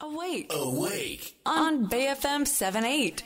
Awake. Awake. On BFM 78.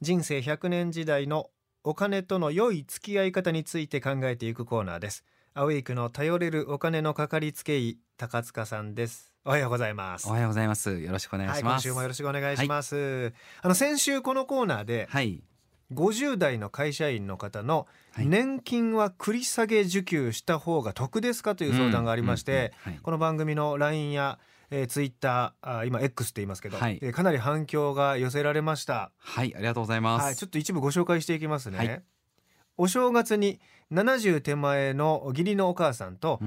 人生100年時代のお金との良い付き合い方について考えていくコーナーです。アウェイクの頼れるお金のかかりつけ医、高塚さんです。おはようございます。おはようございます。よろしくお願いはい、します。今週もよろしくお願いします。あの、先週このコーナーで、はい。50代の会社員の方のはい年金は繰り下げ受給した方が得ですかという相談がありましてこの番組の LINE や、えー、Twitter あ今 X って言いますけど、はいえーかなり反響が寄せられました。はい、ありがとうございます。はい、ちょっと一部ご紹介していきますね。はいお正月に70手前の義理のお母さんと。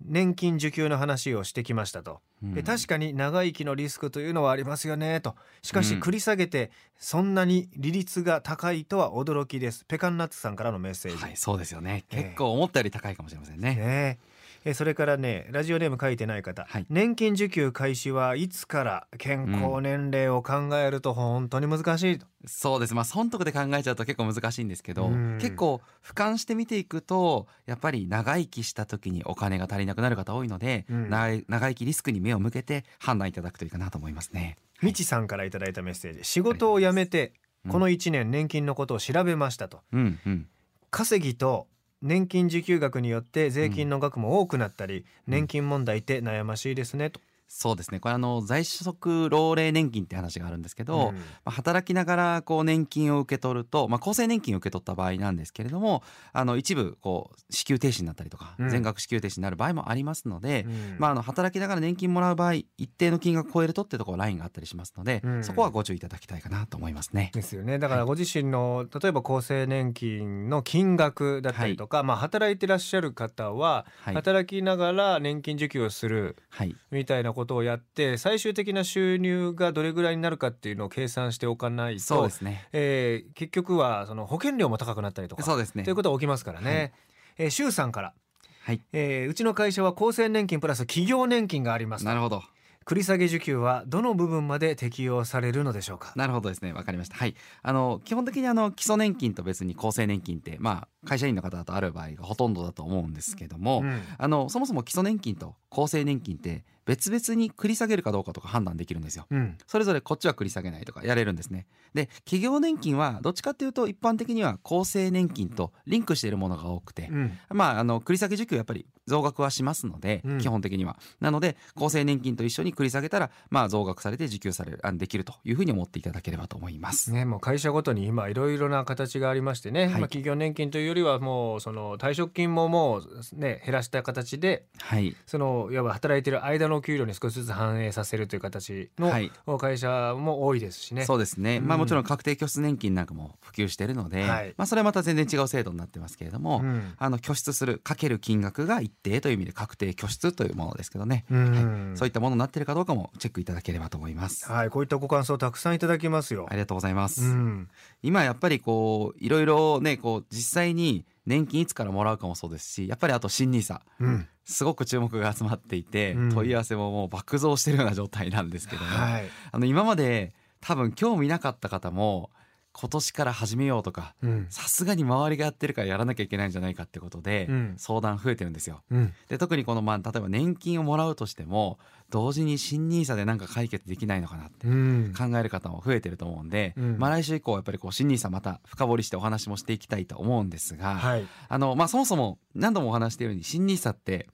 年金受給の話をしてきましたと。うんで確かに長生きのリスクというのはありますよねと。しかしうん繰り下げてそんなに利率が高いとは驚きです。ペカンナッツさんからのメッセージ。はい、そうですよね。ええ結構思ったより高いかもしれませんね。ねええそれからねラジオネーム書いてない方、はい年金受給開始はいつから健康年齢を考えると本当に難しいと。そうです。まあ、損得で考えちゃうと結構難しいんですけど、うん結構俯瞰して見ていくと、やっぱり長生きした時にお金が足りなくなる方多いので、うん長生きリスクに目を向けて判断いただくといいかなと思いますね。みちさんからいただいたメッセージ仕事を辞めてうんこの1年年金のことを調べましたと。うんうん。稼ぎと年金受給額によって税金の額も多くなったり、年金問題って悩ましいですねと。そうですね。これあの、在職老齢年金って話があるんですけど、うんまあ、働きながらこう年金を受け取ると、まあ、厚生年金を受け取った場合なんですけれども、あの、一部こう、支給停止になったりとか、うん全額支給停止になる場合もありますので、うんまあ、あの、働きながら年金もらう場合、一定の金額を超えるとってところラインがあったりしますので、うんそこはご注意いただきたいかなと思いますね。ですよね。だからご自身の、例えば厚生年金の金額だったりとか、まあ働いてらっしゃる方は、はい働きながら年金受給をするはい。みたいなことをやって、最終的な収入がどれぐらいになるかっていうのを計算しておかないと、そうですね。えー結局はその保険料も高くなったりとか、そうですねということが起きますからね。えー、周さんから、はい。えーうちの会社は厚生年金プラス企業年金があります。なるほど。繰り下げ受給はどの部分まで適用されるのでしょうか？なるほどですね。わかりました。はい。あの、基本的にあの、基礎年金と別に厚生年金って、まあ、会社員の方だとある場合がほとんどだと思うんですけども、うんあの、そもそも基礎年金と厚生年金って別々に繰り下げるかどうかとか判断できるんですよ。うん。それぞれこっちは繰り下げないとかやれるんですね。で、企業年金はどっちかっていうと一般的には厚生年金とリンクしているものが多くて、うん。まあ、あの、繰り下げ受給はやっぱり増額はしますので、うん基本的には。なので、厚生年金と一緒に繰り下げたら、まあ、増額されて受給される、あできるというふうに思っていただければと思います。ね、もう会社ごとに今いろいろな形がありましてね、いまあ企業年金というよりはもうその退職金ももうね、減らした形で、はい。その、いわば働いてる間の給料に少しずつ反映させるという形のはい会社も多いですしね。そうですね。まあうんもちろん確定拠出年金なんかも普及しているので、はいまあそれはまた全然違う制度になってますけれども、うんあの拠出するかける金額が一定という意味で確定拠出というものですけどね、うんはいそういったものになっているかどうかもチェックいただければと思います。はい、こういったご感想たくさんいただきますよあ。りがとうございます。うん。今やっぱりこう、いろいろね、こう、実際に年金いつからもらうかもそうですし、やっぱりあと新ニーサうん。すごく注目が集まっていて、うん問い合わせももう爆増してるような状態なんですけども、はい。あの今まで多分興味なかった方も、今年から始めようとか、うん。さすがに周りがやってるからやらなきゃいけないんじゃないかってことで、うん相談増えてるんですよ。うん。で、特にこの、まあ、例えば年金をもらうとしても、同時に新ニーサでなんか解決できないのかなってうん。考える方も増えてると思うんで、うんまあ来週以降やっぱりこう新ニーサまた深掘りしてお話もしていきたいと思うんですが、はい。あの、まあそもそも何度もお話しているように新ニーサって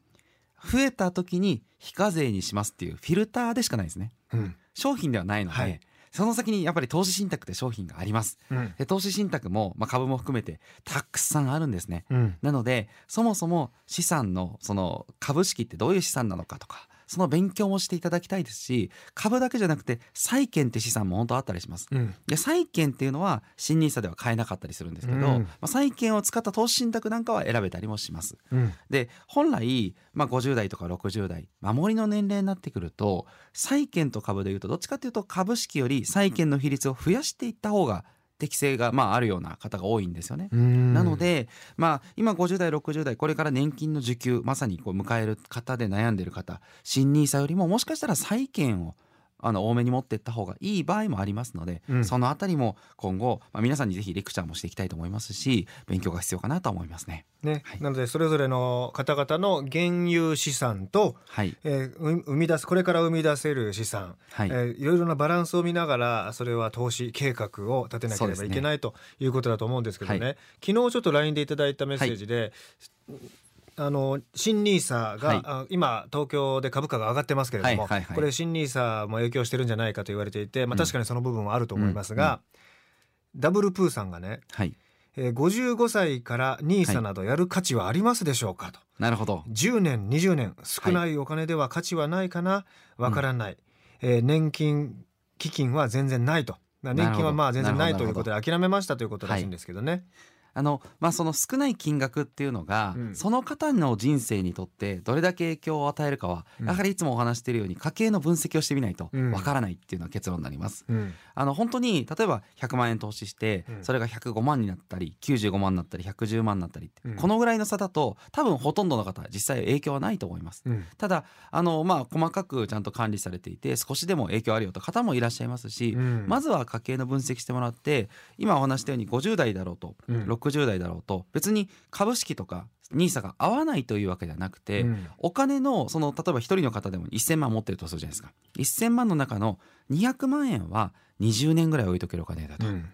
増えた時に非課税にしますっていうフィルターでしかないですね。うん。商品ではないので、はいその先にやっぱり投資信託って商品があります。うんで投資信託も、まあ、株も含めてたくさんあるんですね。うん。なので、そもそも資産の、その株式ってどういう資産なのかとか、その勉強もしていただきたいですし、株だけじゃなくて債券って資産も本当あったりします。うん。で、債券っていうのは新ニーサでは買えなかったりするんですけど、うんまあ、債券を使った投資信託なんかは選べたりもします。うん。で、本来、まあ、50代とか60代、守りの年齢になってくると、債券と株で言うと、どっちかっていうと株式より債券の比率を増やしていった方が適性が、まあ、あるような方が多いんですよね。うんなので、まあ、今50代、60代、これから年金の受給、まさにこう迎える方で悩んでる方、新ニーサよりももしかしたら債券をあの多めに持っていった方がいい場合もありますので、うん。そのあたりも今後、まあ、皆さんにぜひレクチャーもしていきたいと思いますし勉強が必要かなと思いますね。ね、はい。なのでそれぞれの方々の現有資産と、はい、えーう生み出すこれから生み出せる資産、はい。えーいろいろなバランスを見ながらそれは投資計画を立てなければいけない、ということだと思うんですけどね、は昨日ちょっと LINE でいただいたメッセージで、あの新ニーサが、はい。あ今東京で株価が上がってますけれども、はいはいはい。これ新ニーサも影響してるんじゃないかと言われていて、まあ、確かにその部分はあると思いますが、ダブルプーさんがね、はい、えー55歳からニーサなどやる価値はありますでしょうかと。なるほど。10年20年少ないお金では価値はないかなわからない、えー年金基金は全然ないと。まあ年金はまあ全然ないということで諦めましたということらしいんですけどね。あのまあその少ない金額っていうのが、うん。その方の人生にとってどれだけ影響を与えるかは、うん。やはりいつもお話しているように家計の分析をしてみないとうん。わからないっていうのは結論になります。うん。あの本当に例えば100万円投資してうん。それが105万になったり95万になったり110万になったりっこのぐらいの差だと多分ほとんどの方は実際影響はないと思います。うん。ただあのまあ細かくちゃんと管理されていて少しでも影響あるよと方もいらっしゃいますし、うん。まずは家計の分析してもらって今お話したように50代だろうと、うん60代だろうと別に株式とか NISA が合わないというわけではなくて、うん。お金のその例えば一人の方でも1,000万持ってるとするじゃないですか。1,000万の中の200万円は20年ぐらい置いとけるお金だと、うん。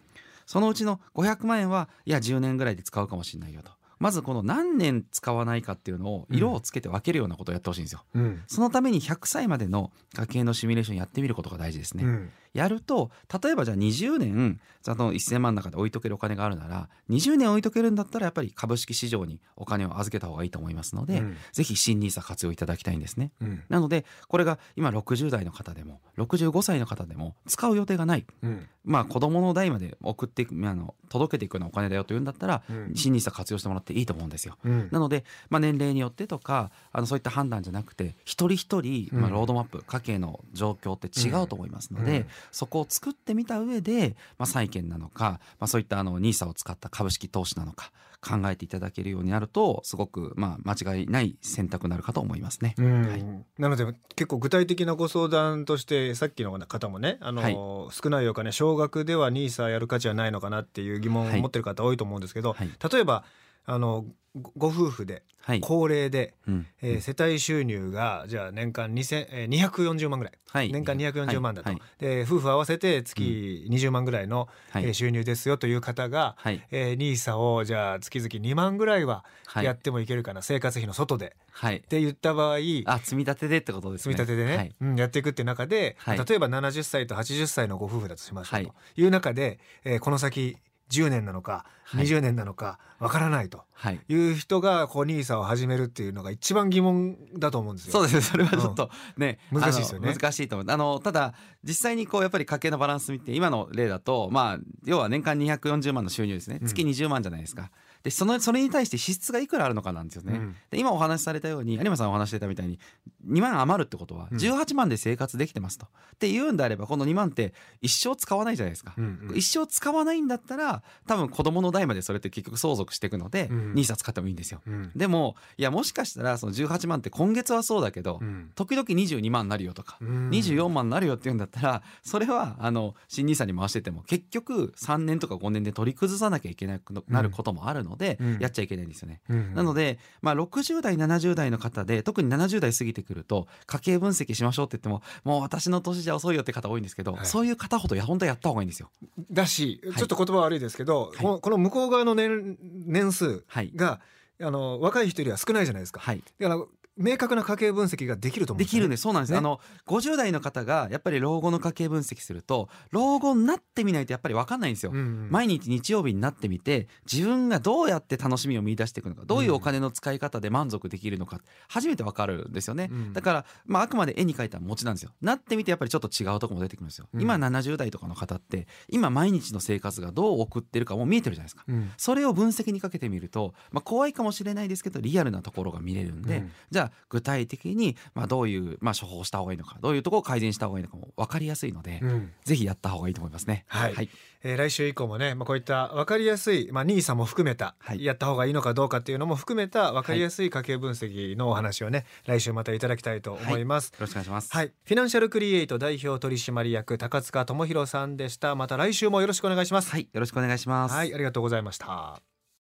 そのうちの500万円はいや10年ぐらいで使うかもしれないよと。まずこの何年使わないかっていうのを色をつけて分けるようなことをやってほしいんですよ。うん。そのために100歳までの家計のシミュレーションやってみることが大事ですね。うんやると例えばじゃあ20年その1,000万の中で置いとけるお金があるなら20年置いとけるんだったらやっぱり株式市場にお金を預けた方がいいと思いますので、うん。ぜひ新 NISA 活用いただきたいんですね。うん。なのでこれが今60代の方でも65歳の方でも使う予定がない。うん。まあ子供の代まで送っていくあの届けていくようなお金だよというんだったら、うん。新 NISA 活用してもらっていいと思うんですよ。うん。なので、まあ、年齢によってとかあのそういった判断じゃなくて一人一人、まあ、うん。ロードマップ、家計の状況って違うと思いますので、うんそこを作ってみた上で、まあ、債券なのか、まあ、そういったあの NISA を使った株式投資なのか考えていただけるようになるとすごく、まあ、間違いない選択になるかと思いますね。うん。はい。なので結構具体的なご相談としてさっきの方もねあの、はい。少ないお金少額では NISA やる価値はないのかなっていう疑問をはい。持ってる方多いと思うんですけど、はい。例えばあのごご夫婦ではい。高齢で、うん。えー世帯収入がじゃあ年間2000、えー、240万ぐらい、はい。年間240万だと、はい。で夫婦合わせて月20万ぐらいの、はい。えー収入ですよという方が、はい。えー、NISA をじゃあ月々2万ぐらいははい。やってもいけるかな、生活費の外で。はい。って言った場合あ積み立てでってことですね。積み立てでね、はい。うん、やっていくっていう中で、はい。例えば70歳と80歳のご夫婦だとしましょうはい。という中で、えーこの先10年なのかはい。20年なのかわからないと。はい。いう人がこう NISA を始めるっていうのが一番疑問だと思うんですよ。そうです。ねそれはちょっとね、うん難しいですよね。難しいと思う。あのただ実際にこうやっぱり家計のバランス見て今の例だとまあ要は年間240万の収入ですね。うん。月20万じゃないですか。でそのそれに対して支出がいくらあるのかなんですよね。うんで今お話しされたように有馬さんお話ししてたみたいに2万余るってことはうん18万で生活できてますと。っていうんであればこの2万って一生使わないじゃないですか。うんうん一生使わないんだったら多分子供の代までそれって結局相続していくので、うん NISA 使ってもいいんですよ。うんでもいやもしかしたらその18万って今月はそうだけど、うん時々22万になるよとか、うん24万になるよって言うんだったらそれはあの新 NISA に回してても結局3年とか5年で取り崩さなきゃいけなくなることもあるので、うん。やっちゃいけないんですよね。うんなので、まあ、60代70代の方で特に70代過ぎてくると家計分析しましょうって言ってももう私の年じゃ遅いよって方多いんですけど、はい。そういう方ほどや本当はやった方がいいんですよ。だし、はい。ちょっと言葉悪いですけど、い。このこの向こう側の年年数はい、があの若い人よりは少ないじゃないですか。はい。だから明確な家計分析ができると思うね。できるんです。そうなんです、ね。あの50代の方がやっぱり老後の家計分析すると老後になってみないとやっぱり分かんないんですよ、うんうん。毎日日曜日になってみて自分がどうやって楽しみを見出していくのかどういうお金の使い方で満足できるのか初めて分かるんですよね、うん。だから、まあ、あくまで絵に描いた餅なんですよ。なってみてやっぱりちょっと違うところも出てくるんですよ、うん。今70代とかの方って今毎日の生活がどう送ってるかもう見えてるじゃないですか。うん。それを分析にかけてみると、まあ、怖いかもしれないですけどリアルなところが見れるんで、うん。じゃあら具体的にまあどういうまあ処方した方がいいのかどういうところを改善した方がいいのかも分かりやすいので、うんぜひやった方がいいと思いますね。はいはい、えー来週以降もね、まあ、こういった分かりやすい、まあ、NISA も含めた、はいやった方がいいのかどうかっていうのも含めた分かりやすい家計分析のお話をね、来週またいただきたいと思います。よろしくお願いします。はい、フィナンシャルクリエイト代表取締役高塚智博さんでした。また来週もよろしくお願いします。はい、よろしくお願いします。はい、ありがとうございました。